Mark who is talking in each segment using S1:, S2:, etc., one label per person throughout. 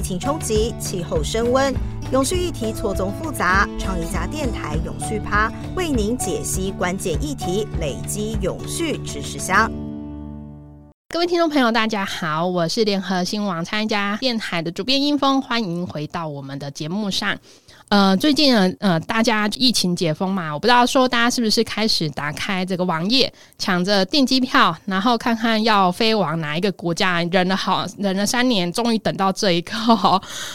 S1: 疫情冲击，气候升温，永续议题错综复杂。创一家电台永续趴为您解析关键议题，累积永续知识箱。
S2: 各位听众朋友，大家好，我是联合新闻网参加电台的主编英峰，欢迎回到我们的节目上。呃，最近呢，呃，大家疫情解封嘛，我不知道说大家是不是开始打开这个网页，抢着订机票，然后看看要飞往哪一个国家，忍了好忍了三年，终于等到这一刻。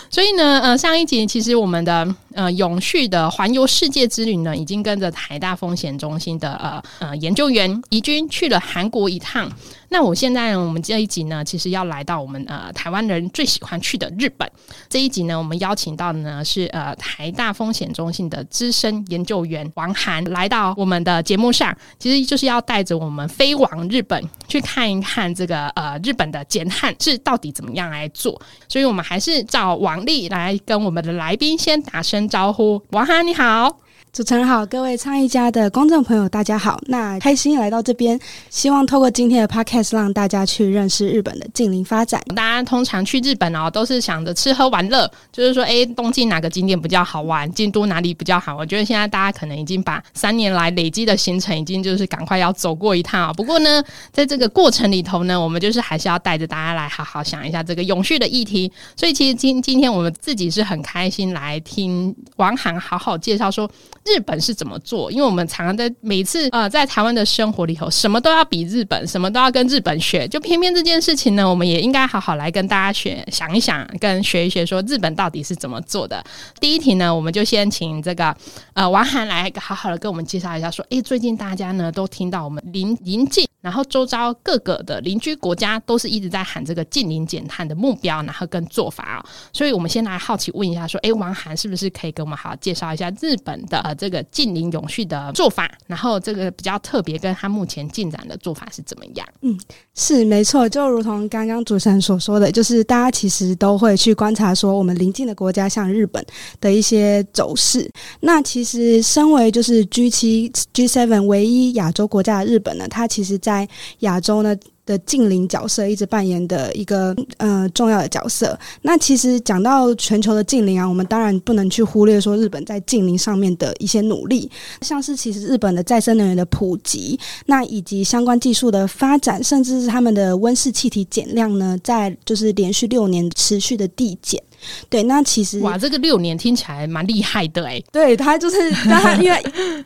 S2: 所以呢，呃，上一集其实我们的呃永续的环游世界之旅呢，已经跟着台大风险中心的呃呃研究员怡君去了韩国一趟。那我现在我们这一集呢，其实要来到我们呃台湾人最喜欢去的日本。这一集呢，我们邀请到的呢是呃台大风险中心的资深研究员王涵来到我们的节目上，其实就是要带着我们飞往日本去看一看这个呃日本的减碳是到底怎么样来做。所以我们还是找王丽来跟我们的来宾先打声招呼。王涵你好。
S3: 主持人好，各位倡议家的观众朋友，大家好。那开心来到这边，希望透过今天的 podcast 让大家去认识日本的近邻发展。
S2: 大家通常去日本哦，都是想着吃喝玩乐，就是说，哎，东京哪个景点比较好玩，京都哪里比较好？我觉得现在大家可能已经把三年来累积的行程，已经就是赶快要走过一趟。不过呢，在这个过程里头呢，我们就是还是要带着大家来好好想一下这个永续的议题。所以，其实今今天我们自己是很开心来听王涵好好介绍说。日本是怎么做？因为我们常常在每次呃在台湾的生活里头，什么都要比日本，什么都要跟日本学。就偏偏这件事情呢，我们也应该好好来跟大家学想一想，跟学一学，说日本到底是怎么做的。第一题呢，我们就先请这个呃王涵来好好的跟我们介绍一下，说诶，最近大家呢都听到我们临临近。然后周遭各个的邻居国家都是一直在喊这个近邻减碳的目标，然后跟做法啊，所以我们先来好奇问一下，说，哎，王涵是不是可以给我们好好介绍一下日本的呃这个近邻永续的做法？然后这个比较特别，跟他目前进展的做法是怎么样？
S3: 嗯，是没错，就如同刚刚主持人所说的，就是大家其实都会去观察说，我们邻近的国家像日本的一些走势。那其实身为就是 G 七 G seven 唯一亚洲国家的日本呢，它其实在在亚洲呢的近邻角色一直扮演的一个呃重要的角色。那其实讲到全球的近邻啊，我们当然不能去忽略说日本在近邻上面的一些努力，像是其实日本的再生能源的普及，那以及相关技术的发展，甚至是他们的温室气体减量呢，在就是连续六年持续的递减。对，那其实
S2: 哇，这个六年听起来蛮厉害的哎。
S3: 对他就是，他因为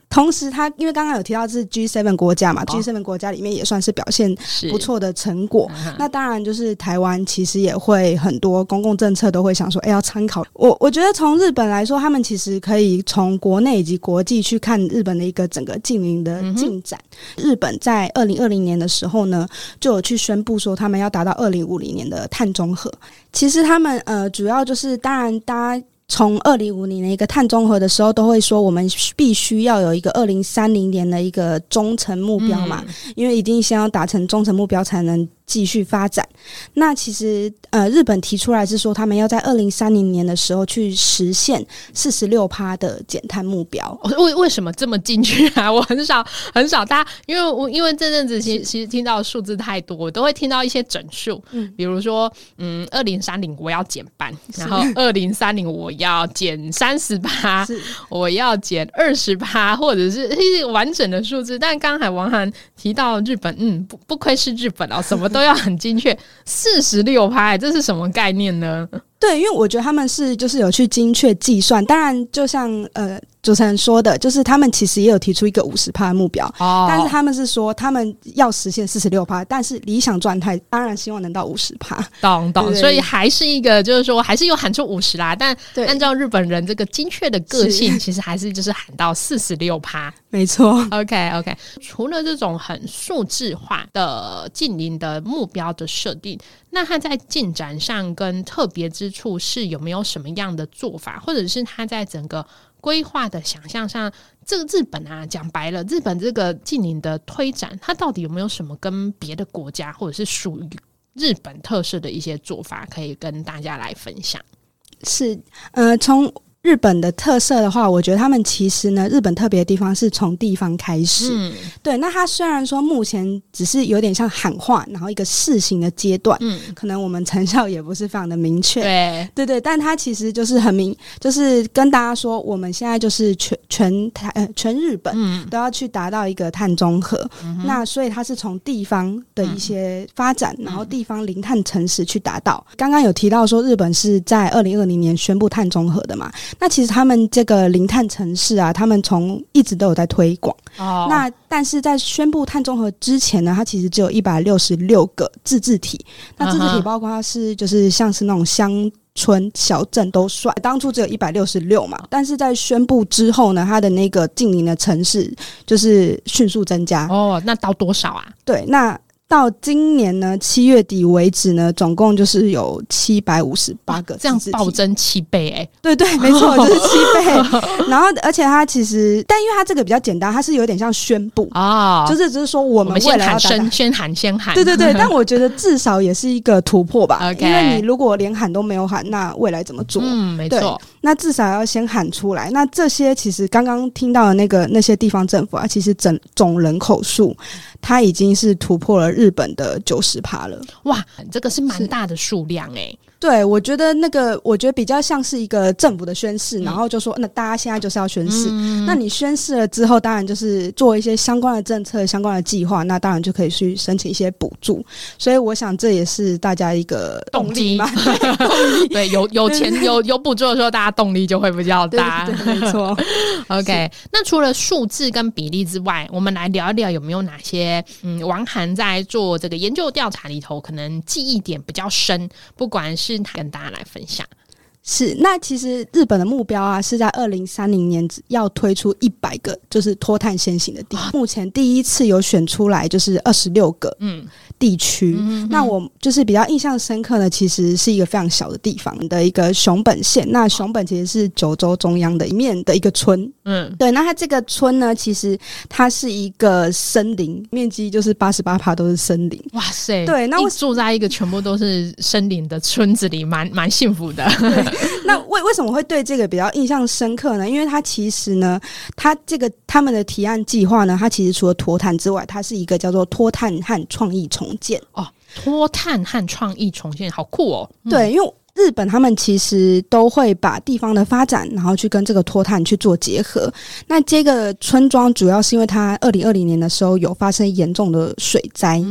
S3: 同时他因为刚刚有提到是 G seven 国家嘛，G seven 国家里面也算是表现不错的成果。那当然就是台湾其实也会很多公共政策都会想说，哎，要参考。我我觉得从日本来说，他们其实可以从国内以及国际去看日本的一个整个近邻的进展。日本在二零二零年的时候呢，就有去宣布说他们要达到二零五零年的碳中和。其实他们呃主要。就是，当然，大家从二零五零的一个碳中和的时候，都会说我们必须要有一个二零三零年的一个中程目标嘛，因为一定先要达成中程目标才能。继续发展。那其实，呃，日本提出来是说，他们要在二零三零年的时候去实现四十六趴的减碳目标。
S2: 为为什么这么进去啊？我很少很少，大家因为我因为这阵子其其实听到数字太多，我都会听到一些整数，嗯，比如说，嗯，二零三零我要减半，然后 二零三零我要减三十八，我要减二十八，或者是完整的数字。但刚才王涵提到日本，嗯，不不愧是日本哦，什么都。都要很精确，四十六拍，这是什么概念呢？
S3: 对，因为我觉得他们是就是有去精确计算，当然就像呃。主持人说的，就是他们其实也有提出一个五十趴的目标，哦，但是他们是说他们要实现四十六趴，但是理想状态当然希望能到五十趴，
S2: 懂懂，所以还是一个就是说还是有喊出五十啦，但按照日本人这个精确的个性，其实还是就是喊到四十六趴，
S3: 没错。
S2: OK OK，除了这种很数字化的近邻的目标的设定，那它在进展上跟特别之处是有没有什么样的做法，或者是它在整个。规划的想象上，这个日本啊，讲白了，日本这个近邻的推展，它到底有没有什么跟别的国家或者是属于日本特色的一些做法，可以跟大家来分享？
S3: 是，呃，从日本的特色的话，我觉得他们其实呢，日本特别的地方是从地方开始。嗯，对。那它虽然说目前只是有点像喊话，然后一个试行的阶段，嗯，可能我们成效也不是非常的明确。
S2: 对，
S3: 对对。但它其实就是很明，就是跟大家说，我们现在就是全全台呃全日本都要去达到一个碳中和。那所以它是从地方的一些发展，然后地方零碳城市去达到。刚刚有提到说，日本是在二零二零年宣布碳中和的嘛？那其实他们这个零碳城市啊，他们从一直都有在推广。哦。那但是在宣布碳中和之前呢，它其实只有一百六十六个自治体。那自治体包括它是就是像是那种乡村小镇都算，当初只有一百六十六嘛。但是在宣布之后呢，它的那个近邻的城市就是迅速增加。
S2: 哦，那到多少啊？
S3: 对，那。到今年呢七月底为止呢，总共就是有七百五十八个，
S2: 这样子暴增七倍哎！
S3: 对对，没错，就是七 倍。然后，而且它其实，但因为它这个比较简单，它是有点像宣布啊，就是只是说我们未来
S2: 喊声，先喊先喊。
S3: 对对对，但我觉得至少也是一个突破吧。因为你如果连喊都没有喊，那未来怎么做？
S2: 嗯，没错。
S3: 那至少要先喊出来。那这些其实刚刚听到的那个那些地方政府啊，其实整总人口数。它已经是突破了日本的九十趴了，
S2: 哇，这个是蛮大的数量哎。
S3: 对，我觉得那个，我觉得比较像是一个政府的宣誓，然后就说，那大家现在就是要宣誓。那你宣誓了之后，当然就是做一些相关的政策、相关的计划，那当然就可以去申请一些补助。所以，我想这也是大家一个动力嘛。
S2: 对，有有钱有有补助的时候，大家动力就会比较大。
S3: 没错。
S2: OK，那除了数字跟比例之外，我们来聊一聊有没有哪些嗯，王涵在做这个研究调查里头，可能记忆点比较深，不管是。跟大家来分享。
S3: 是，那其实日本的目标啊，是在二零三零年要推出一百个就是脱碳先行的地。目前第一次有选出来就是二十六个嗯地区。那我就是比较印象深刻的，其实是一个非常小的地方的一个熊本县。那熊本其实是九州中央的一面的一个村。嗯，对。那它这个村呢，其实它是一个森林，面积就是八十八帕都是森林。
S2: 哇塞！
S3: 对，那
S2: 我住在一个全部都是森林的村子里，蛮蛮幸福的。
S3: 那为为什么会对这个比较印象深刻呢？因为它其实呢，它这个他们的提案计划呢，它其实除了脱碳之外，它是一个叫做脱碳和创意重建
S2: 哦。脱碳和创意重建，好酷哦！
S3: 对，因为。日本他们其实都会把地方的发展，然后去跟这个脱碳去做结合。那这个村庄主要是因为它二零二零年的时候有发生严重的水灾，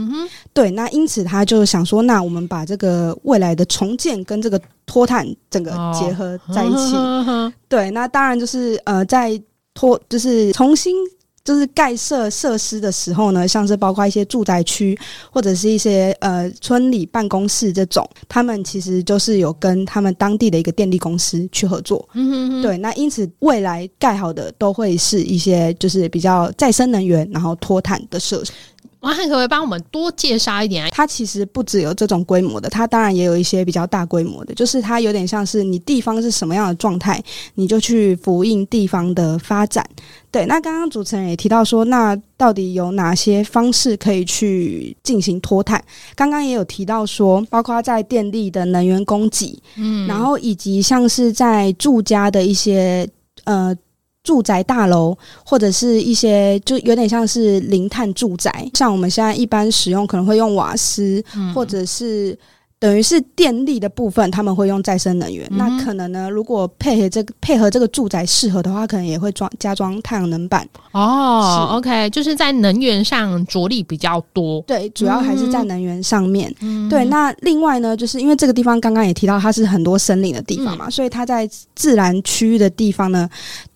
S3: 对，那因此他就想说，那我们把这个未来的重建跟这个脱碳整个结合在一起。对，那当然就是呃，在脱就是重新。就是盖设设施的时候呢，像是包括一些住宅区或者是一些呃村里办公室这种，他们其实就是有跟他们当地的一个电力公司去合作。嗯哼对，那因此未来盖好的都会是一些就是比较再生能源，然后脱碳的设施。
S2: 王汉可不可以帮我们多介绍一点？
S3: 它其实不只有这种规模的，它当然也有一些比较大规模的，就是它有点像是你地方是什么样的状态，你就去呼应地方的发展。对，那刚刚主持人也提到说，那到底有哪些方式可以去进行脱碳？刚刚也有提到说，包括在电力的能源供给，嗯，然后以及像是在住家的一些呃。住宅大楼或者是一些就有点像是零碳住宅，像我们现在一般使用可能会用瓦斯，或者是。等于是电力的部分，他们会用再生能源。那可能呢，如果配合这个配合这个住宅适合的话，可能也会装加装太阳能板。
S2: 哦，OK，就是在能源上着力比较多。
S3: 对，主要还是在能源上面。对，那另外呢，就是因为这个地方刚刚也提到，它是很多森林的地方嘛，所以它在自然区域的地方呢，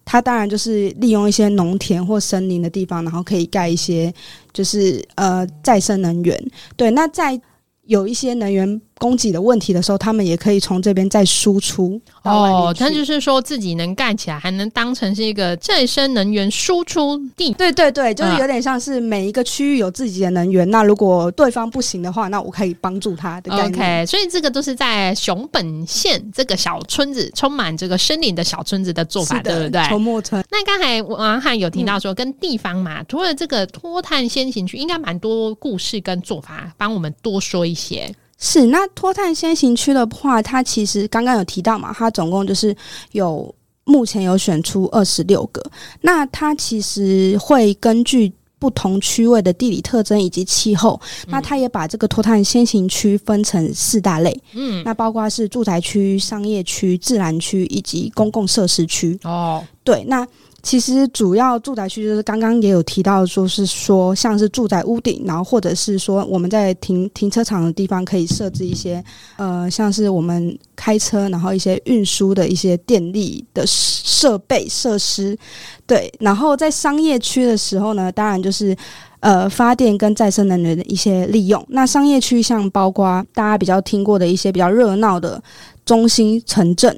S3: 它当然就是利用一些农田或森林的地方，然后可以盖一些就是呃再生能源。对，那在有一些能源。供给的问题的时候，他们也可以从这边再输出
S2: 哦。他就是说自己能盖起来，还能当成是一个再生能源输出地。
S3: 对对对，就是有点像是每一个区域有自己的能源。那如果对方不行的话，那我可以帮助他的。
S2: OK，所以这个都是在熊本县这个小村子，充满这个森林的小村子的做法，对不对？
S3: 筹木村。
S2: 那刚才王汉有提到说，跟地方嘛，除了这个脱碳先行区，应该蛮多故事跟做法，帮我们多说一些。
S3: 是，那脱碳先行区的话，它其实刚刚有提到嘛，它总共就是有目前有选出二十六个。那它其实会根据不同区位的地理特征以及气候，那它也把这个脱碳先行区分成四大类。嗯，那包括是住宅区、商业区、自然区以及公共设施区。哦，对，那。其实主要住宅区就是刚刚也有提到，说是说像是住宅屋顶，然后或者是说我们在停停车场的地方可以设置一些呃，像是我们开车然后一些运输的一些电力的设备设施，对。然后在商业区的时候呢，当然就是呃发电跟再生能源的一些利用。那商业区像包括大家比较听过的一些比较热闹的中心城镇，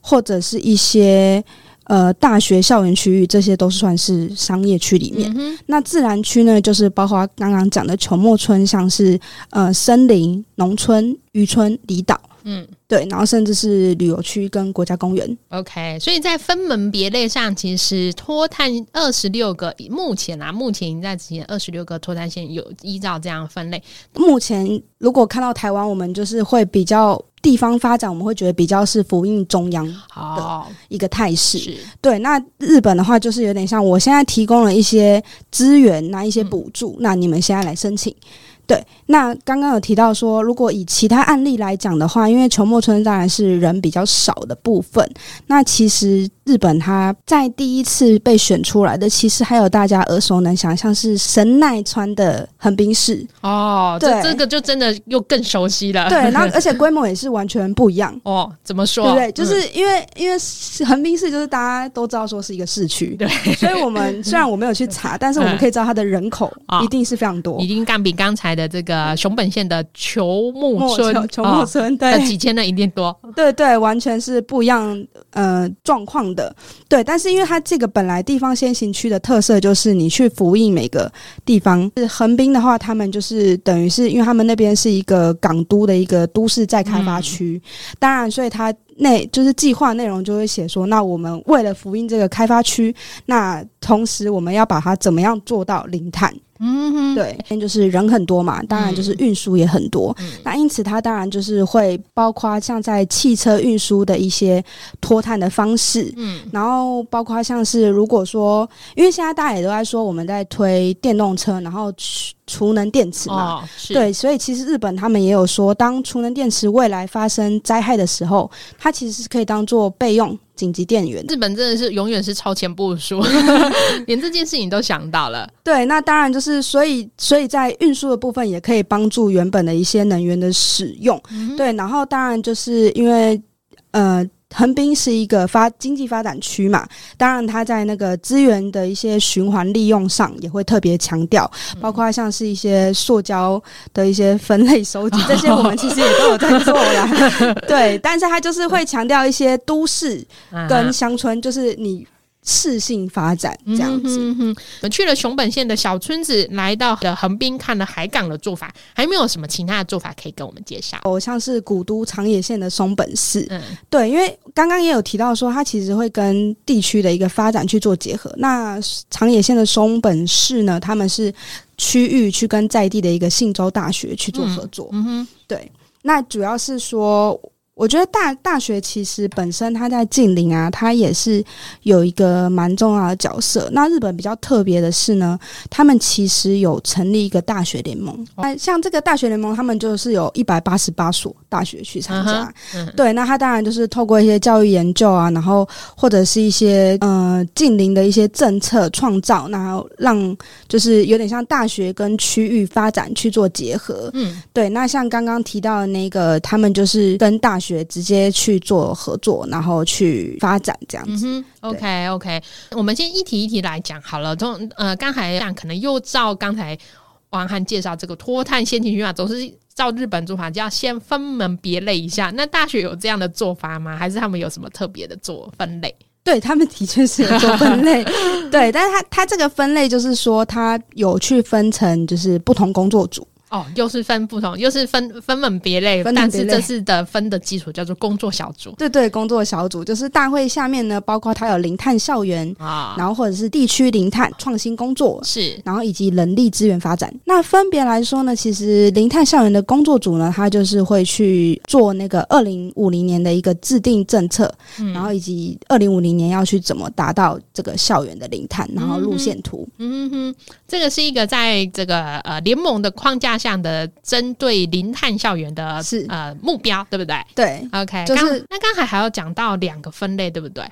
S3: 或者是一些。呃，大学校园区域这些都算是商业区里面。那自然区呢，就是包括刚刚讲的球墨村，像是呃森林、农村、渔村、离岛。嗯，对，然后甚至是旅游区跟国家公园。
S2: OK，所以在分门别类上，其实脱碳二十六个，目前啊，目前已经在执行二十六个脱碳线，有依照这样分类。
S3: 目前如果看到台湾，我们就是会比较。地方发展，我们会觉得比较是服应中央的一个态势。对，那日本的话，就是有点像我现在提供了一些资源，那一些补助，那你们现在来申请。对，那刚刚有提到说，如果以其他案例来讲的话，因为球墨村当然是人比较少的部分，那其实日本它在第一次被选出来的，其实还有大家耳熟能详，像是神奈川的横滨市
S2: 哦，对，这个就真的又更熟悉了。
S3: 对，然后 而且规模也是完全不一样
S2: 哦。怎么说？
S3: 对不对？就是因为因为横滨市就是大家都知道说是一个市区，
S2: 对，
S3: 所以我们虽然我没有去查，但是我们可以知道它的人口一定是非常多，
S2: 一定干比刚才的。这个熊本县的球木村，
S3: 球木村对
S2: 几千人一定多，
S3: 对对，完全是不一样呃状况的，对。但是因为它这个本来地方先行区的特色就是你去服役每个地方，是横滨的话，他们就是等于是因为他们那边是一个港都的一个都市再开发区，当然，所以它内就是计划内容就会写说，那我们为了福音这个开发区，那同时我们要把它怎么样做到零碳。嗯，哼，对，就是人很多嘛，当然就是运输也很多。那因此，它当然就是会包括像在汽车运输的一些脱碳的方式。嗯，然后包括像是如果说，因为现在大家也都在说我们在推电动车，然后储能电池嘛，对，所以其实日本他们也有说，当储能电池未来发生灾害的时候，它其实是可以当做备用。紧急电源，
S2: 日本真的是永远是超前部署，连这件事情都想到了。
S3: 对，那当然就是，所以，所以在运输的部分也可以帮助原本的一些能源的使用。对，然后当然就是因为，呃。横滨是一个发经济发展区嘛，当然它在那个资源的一些循环利用上也会特别强调，包括像是一些塑胶的一些分类收集，这些我们其实也都有在做啦。对，但是它就是会强调一些都市跟乡村，就是你。适性发展这样子，
S2: 我们去了熊本县的小村子，来到的横滨看了海港的做法，还没有什么其他的做法可以跟我们介绍。
S3: 哦，像是古都长野县的松本市，嗯，对，因为刚刚也有提到说，它其实会跟地区的一个发展去做结合。那长野县的松本市呢，他们是区域去跟在地的一个信州大学去做合作，嗯哼，对，那主要是说。我觉得大大学其实本身它在近邻啊，它也是有一个蛮重要的角色。那日本比较特别的是呢，他们其实有成立一个大学联盟。那像这个大学联盟，他们就是有一百八十八所大学去参加。对，那他当然就是透过一些教育研究啊，然后或者是一些呃近邻的一些政策创造，然后让就是有点像大学跟区域发展去做结合。嗯，对。那像刚刚提到的那个，他们就是跟大学直接去做合作，然后去发展这样子。
S2: OK OK，我们先一题一题来讲好了。从呃，刚才讲可能又照刚才王翰介绍这个脱碳先行区嘛，总是照日本做法，就要先分门别类一下。那大学有这样的做法吗？还是他们有什么特别的做分类？
S3: 对他们的确是有做分类，对，但是他他这个分类就是说，他有去分成就是不同工作组。
S2: 哦，又是分不同，又是分分门别类，但是这次的分的基础叫做工作小组。
S3: 对对，工作小组就是大会下面呢，包括它有零碳校园啊，然后或者是地区零碳创新工作
S2: 是，
S3: 然后以及人力资源发展。那分别来说呢，其实零碳校园的工作组呢，它就是会去做那个二零五零年的一个制定政策，然后以及二零五零年要去怎么达到这个校园的零碳，然后路线图。
S2: 嗯哼，这个是一个在这个呃联盟的框架。项的针对零碳校园的
S3: 是
S2: 呃目标，对不对？
S3: 对
S2: ，OK，就是那刚才还要讲到两个分类，对不对？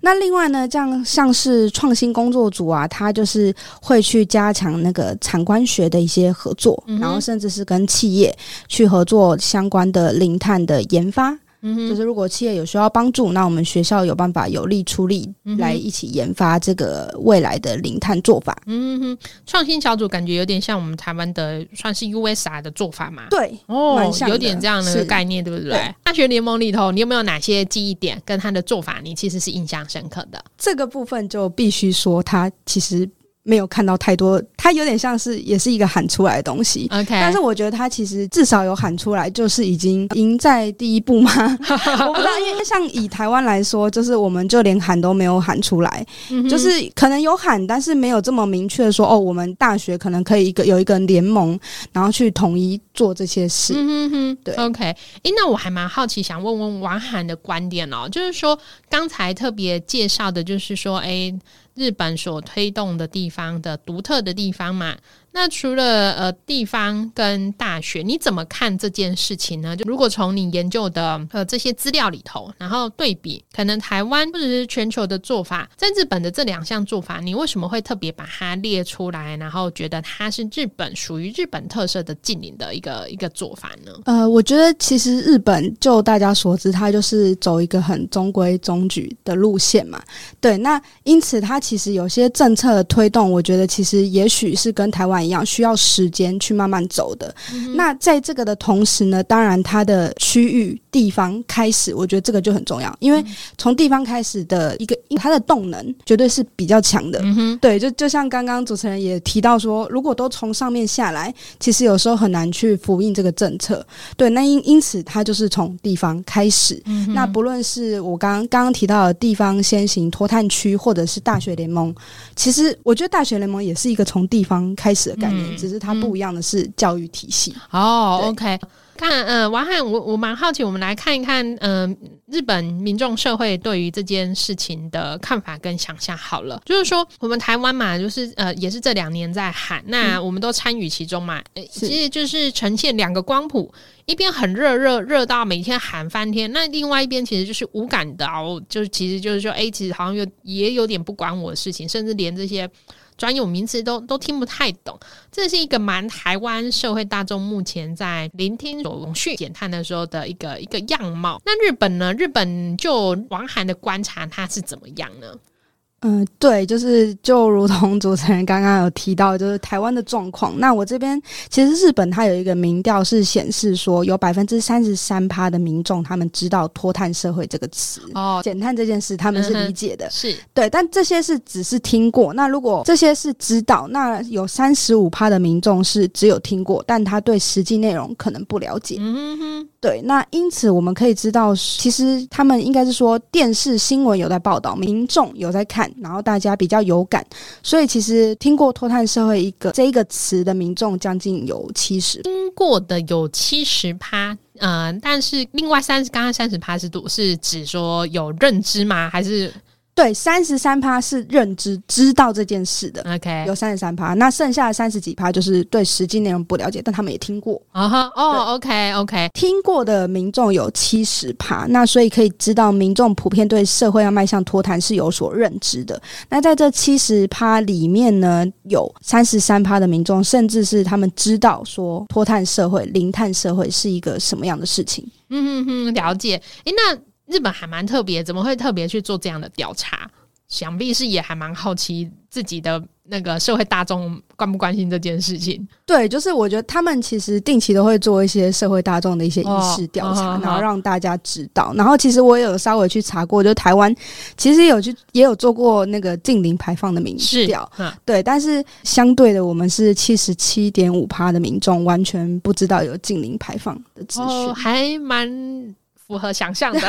S3: 那另外呢，这样像是创新工作组啊，它就是会去加强那个产官学的一些合作，然后甚至是跟企业去合作相关的零碳的研发。就是如果企业有需要帮助，那我们学校有办法有力出力来一起研发这个未来的零碳做法。
S2: 嗯哼，创新小组感觉有点像我们台湾的算是 USR 的做法嘛？
S3: 对，
S2: 哦，有点这样的概念，对不对？大学联盟里头，你有没有哪些记忆点跟他的做法，你其实是印象深刻的？
S3: 这个部分就必须说，他其实。没有看到太多，它有点像是也是一个喊出来的东西。
S2: OK，
S3: 但是我觉得它其实至少有喊出来，就是已经赢在第一步吗？我不知道，因为像以台湾来说，就是我们就连喊都没有喊出来，就是可能有喊，但是没有这么明确的说哦，我们大学可能可以一个有一个联盟，然后去统一做这些事。
S2: 嗯哼，对。OK，哎，那我还蛮好奇，想问问王涵的观点哦，就是说刚才特别介绍的，就是说，哎。日本所推动的地方方的独特的地方嘛。那除了呃地方跟大学，你怎么看这件事情呢？就如果从你研究的呃这些资料里头，然后对比可能台湾或者是全球的做法，在日本的这两项做法，你为什么会特别把它列出来，然后觉得它是日本属于日本特色的近邻的一个一个做法呢？
S3: 呃，我觉得其实日本就大家所知，它就是走一个很中规中矩的路线嘛。对，那因此它其实有些政策的推动，我觉得其实也许是跟台湾。一样需要时间去慢慢走的。那在这个的同时呢，当然它的区域地方开始，我觉得这个就很重要，因为从地方开始的一个它的动能绝对是比较强的。对，就就像刚刚主持人也提到说，如果都从上面下来，其实有时候很难去复印这个政策。对，那因因此它就是从地方开始。那不论是我刚刚刚刚提到的地方先行脱碳区，或者是大学联盟，其实我觉得大学联盟也是一个从地方开始。概念只是它不一样的是教育体系
S2: 哦。OK，看，呃，王翰，我我蛮好奇，我们来看一看，嗯，日本民众社会对于这件事情的看法跟想象。好了，就是说我们台湾嘛，就是呃，也是这两年在喊，那我们都参与其中嘛，其实就是呈现两个光谱，一边很热热热到每天喊翻天，那另外一边其实就是无感的哦，就是其实就是说，哎，其实好像有也有点不管我的事情，甚至连这些。专有名词都都听不太懂，这是一个蛮台湾社会大众目前在聆听永续减碳的时候的一个一个样貌。那日本呢？日本就王涵的观察，它是怎么样呢？
S3: 嗯，对，就是就如同主持人刚刚有提到，就是台湾的状况。那我这边其实日本它有一个民调是显示说，有百分之三十三趴的民众他们知道“脱碳社会”这个词哦，减碳这件事他们是理解的，
S2: 是
S3: 对。但这些是只是听过。那如果这些是知道，那有三十五趴的民众是只有听过，但他对实际内容可能不了解。嗯哼，对。那因此我们可以知道，其实他们应该是说电视新闻有在报道，民众有在看。然后大家比较有感，所以其实听过“脱碳社会”一个这一个词的民众将近有七十，
S2: 听过的有七十趴，嗯，但是另外三十，刚刚三十趴是多是指说有认知吗？还是？
S3: 对，三十三趴是认知知道这件事的
S2: ，OK，
S3: 有三十三趴，那剩下的三十几趴就是对实际内容不了解，但他们也听过
S2: 啊哈，哦，OK，OK，
S3: 听过的民众有七十趴，那所以可以知道民众普遍对社会要迈向脱碳是有所认知的。那在这七十趴里面呢，有三十三趴的民众，甚至是他们知道说脱碳社会、零碳社会是一个什么样的事情。
S2: 嗯哼哼，了解。诶，那。日本还蛮特别，怎么会特别去做这样的调查？想必是也还蛮好奇自己的那个社会大众关不关心这件事情。
S3: 对，就是我觉得他们其实定期都会做一些社会大众的一些意识调查，然后让大家知道。然后其实我也有稍微去查过，就台湾其实有去也有做过那个近零排放的民调，对。但是相对的，我们是七十七点五趴的民众完全不知道有近零排放的资讯，
S2: 还蛮。符合想象的，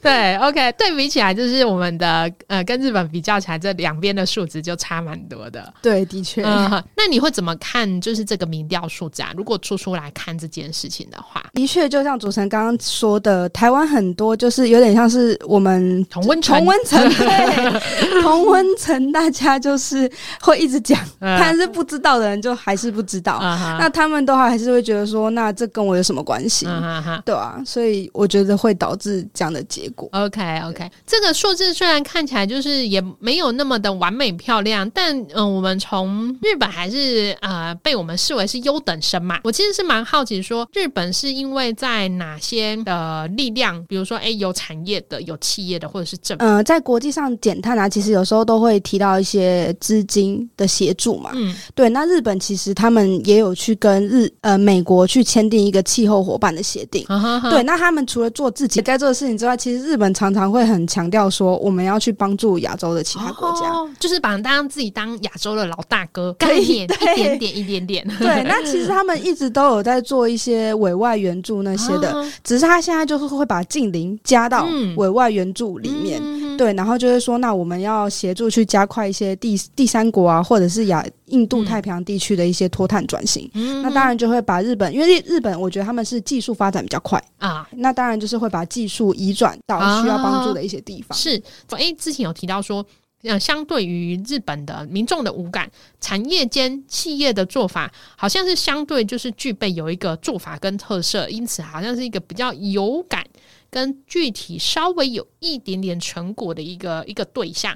S2: 对，OK，对比起来，就是我们的呃，跟日本比较起来，这两边的数值就差蛮多的。
S3: 对，的确。
S2: 那你会怎么看？就是这个民调数字啊？如果出出来看这件事情的话，
S3: 的确，就像主持人刚刚说的，台湾很多就是有点像是我们
S2: 同温层，
S3: 同温层，对，同温层，大家就是会一直讲，但是不知道的人就还是不知道。那他们的话还是会觉得说，那这跟我有什么关系？嗯哈，对啊，所以我觉得会导致这样的结果。
S2: OK OK，这个数字虽然看起来就是也没有那么的完美漂亮，但嗯，我们从日本还是呃被我们视为是优等生嘛。我其实是蛮好奇，说日本是因为在哪些的力量，比如说哎有产业的、有企业的，或者是政
S3: 嗯，在国际上减碳啊，其实有时候都会提到一些资金的协助嘛。嗯，对，那日本其实他们也有去跟日呃美国去签订一个气候伙伴。的协定，对，那他们除了做自己该做的事情之外，其实日本常常会很强调说，我们要去帮助亚洲的其他国家，
S2: 就是把当自己当亚洲的老大哥，可以一点点一点点。
S3: 对，那其实他们一直都有在做一些委外援助那些的，只是他现在就是会把近邻加到委外援助里面，对，然后就是说，那我们要协助去加快一些第第三国啊，或者是亚。印度太平洋地区的一些脱碳转型，那当然就会把日本，因为日本我觉得他们是技术发展比较快啊，那当然就是会把技术移转到需要帮助的一些地方。
S2: 是，哎，之前有提到说，呃，相对于日本的民众的无感，产业间企业的做法好像是相对就是具备有一个做法跟特色，因此好像是一个比较有感跟具体稍微有一点点成果的一个一个对象。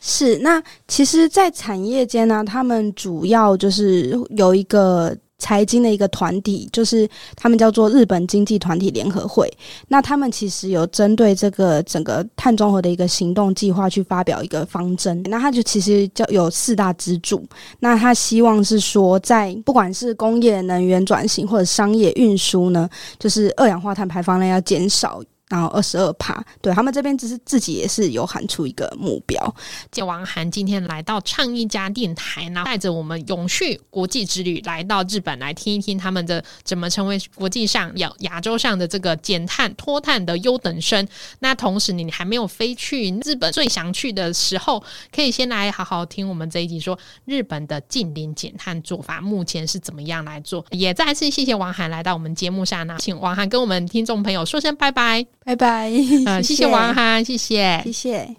S3: 是，那其实，在产业间呢，他们主要就是有一个财经的一个团体，就是他们叫做日本经济团体联合会。那他们其实有针对这个整个碳中和的一个行动计划去发表一个方针。那他就其实叫有四大支柱。那他希望是说，在不管是工业能源转型或者商业运输呢，就是二氧化碳排放量要减少。然后二十二趴，对他们这边只是自己也是有喊出一个目标。
S2: 借王涵今天来到唱一家电台，然后带着我们永续国际之旅来到日本，来听一听他们的怎么成为国际上亚亚洲上的这个减碳脱碳的优等生。那同时，你还没有飞去日本最想去的时候，可以先来好好听我们这一集，说日本的近邻减碳做法目前是怎么样来做。也再次谢谢王涵来到我们节目上，那请王涵跟我们听众朋友说声拜拜。
S3: 拜拜，
S2: 啊，谢谢王涵，谢谢，
S3: 谢谢。